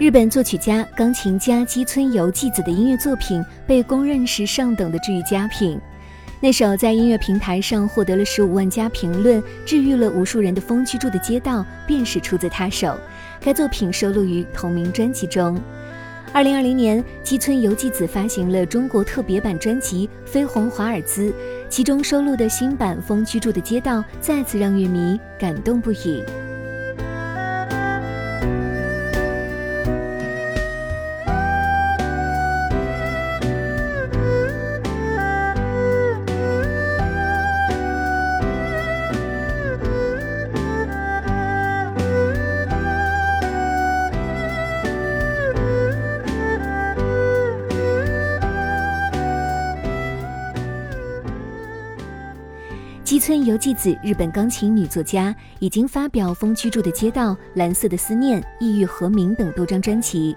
日本作曲家、钢琴家基村由纪子的音乐作品被公认是上等的治愈佳品。那首在音乐平台上获得了十五万加评论、治愈了无数人的《风居住的街道》便是出自他手。该作品收录于同名专辑中。二零二零年，基村由纪子发行了中国特别版专辑《绯红华尔兹》，其中收录的新版《风居住的街道》再次让乐迷感动不已。基村由纪子，日本钢琴女作家，已经发表《风居住的街道》《蓝色的思念》《异域和鸣》等多张专辑。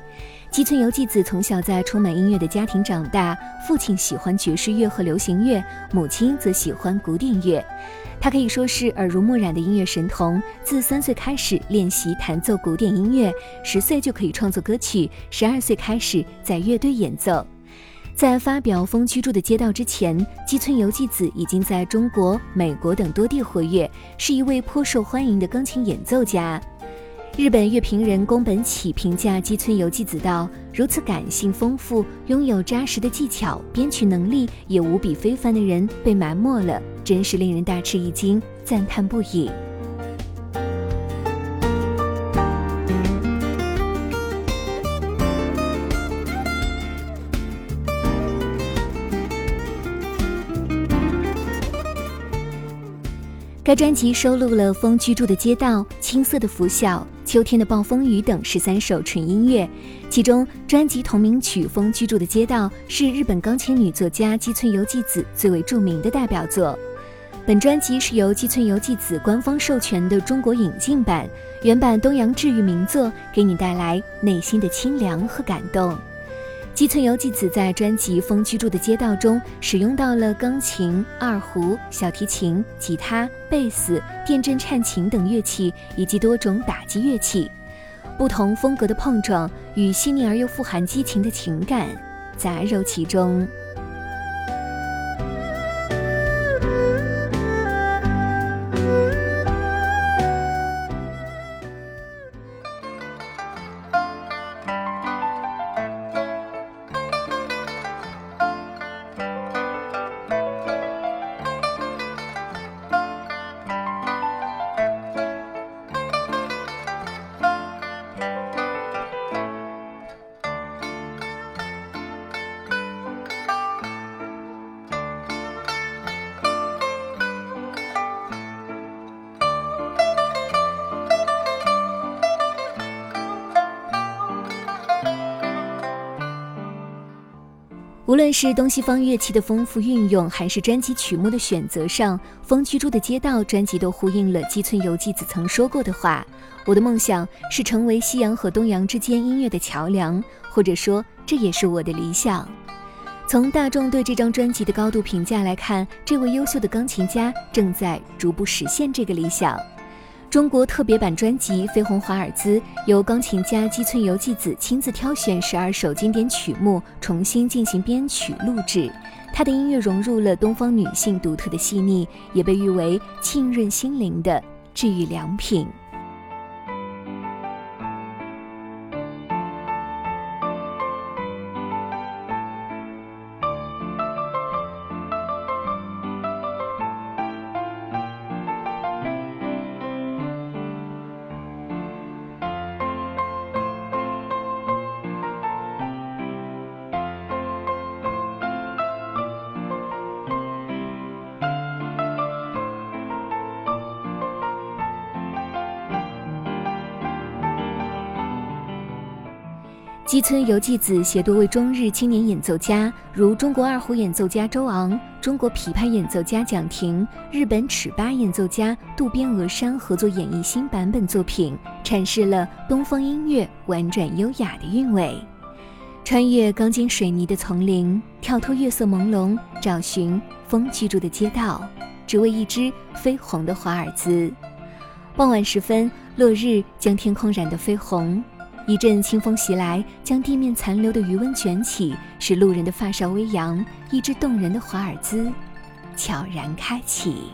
基村由纪子从小在充满音乐的家庭长大，父亲喜欢爵士乐和流行乐，母亲则喜欢古典乐。她可以说是耳濡目染的音乐神童，自三岁开始练习弹奏古典音乐，十岁就可以创作歌曲，十二岁开始在乐队演奏。在发表《风居住的街道》之前，基村由纪子已经在中国、美国等多地活跃，是一位颇受欢迎的钢琴演奏家。日本乐评人宫本启评价基村由纪子道：“如此感性丰富、拥有扎实的技巧、编曲能力也无比非凡的人被埋没了，真是令人大吃一惊，赞叹不已。”该专辑收录了《风居住的街道》《青涩的拂晓》《秋天的暴风雨》等十三首纯音乐，其中专辑同名曲《风居住的街道》是日本钢琴女作家基村由纪子最为著名的代表作。本专辑是由基村由纪子官方授权的中国引进版，原版东洋治愈名作，给你带来内心的清凉和感动。基村由纪子在专辑《风居住的街道》中使用到了钢琴、二胡、小提琴、吉他、贝斯、电震颤琴等乐器，以及多种打击乐器，不同风格的碰撞与细腻而又富含激情的情感杂糅其中。无论是东西方乐器的丰富运用，还是专辑曲目的选择上，《风居住的街道》专辑都呼应了基村由纪子曾说过的话：“我的梦想是成为西洋和东洋之间音乐的桥梁，或者说，这也是我的理想。”从大众对这张专辑的高度评价来看，这位优秀的钢琴家正在逐步实现这个理想。中国特别版专辑《飞鸿华尔兹》由钢琴家基村由纪子亲自挑选十二首经典曲目，重新进行编曲录制。他的音乐融入了东方女性独特的细腻，也被誉为沁润心灵的治愈良品。基村由纪子携多位中日青年演奏家，如中国二胡演奏家周昂、中国琵琶演奏家蒋婷、日本尺八演奏家渡边峨山合作演绎新版本作品，阐释了东方音乐婉转优雅的韵味。穿越钢筋水泥的丛林，跳脱月色朦胧，找寻风居住的街道，只为一只绯红的华尔兹。傍晚时分，落日将天空染得绯红。一阵清风袭来，将地面残留的余温卷起，使路人的发梢微扬，一只动人的华尔兹悄然开启。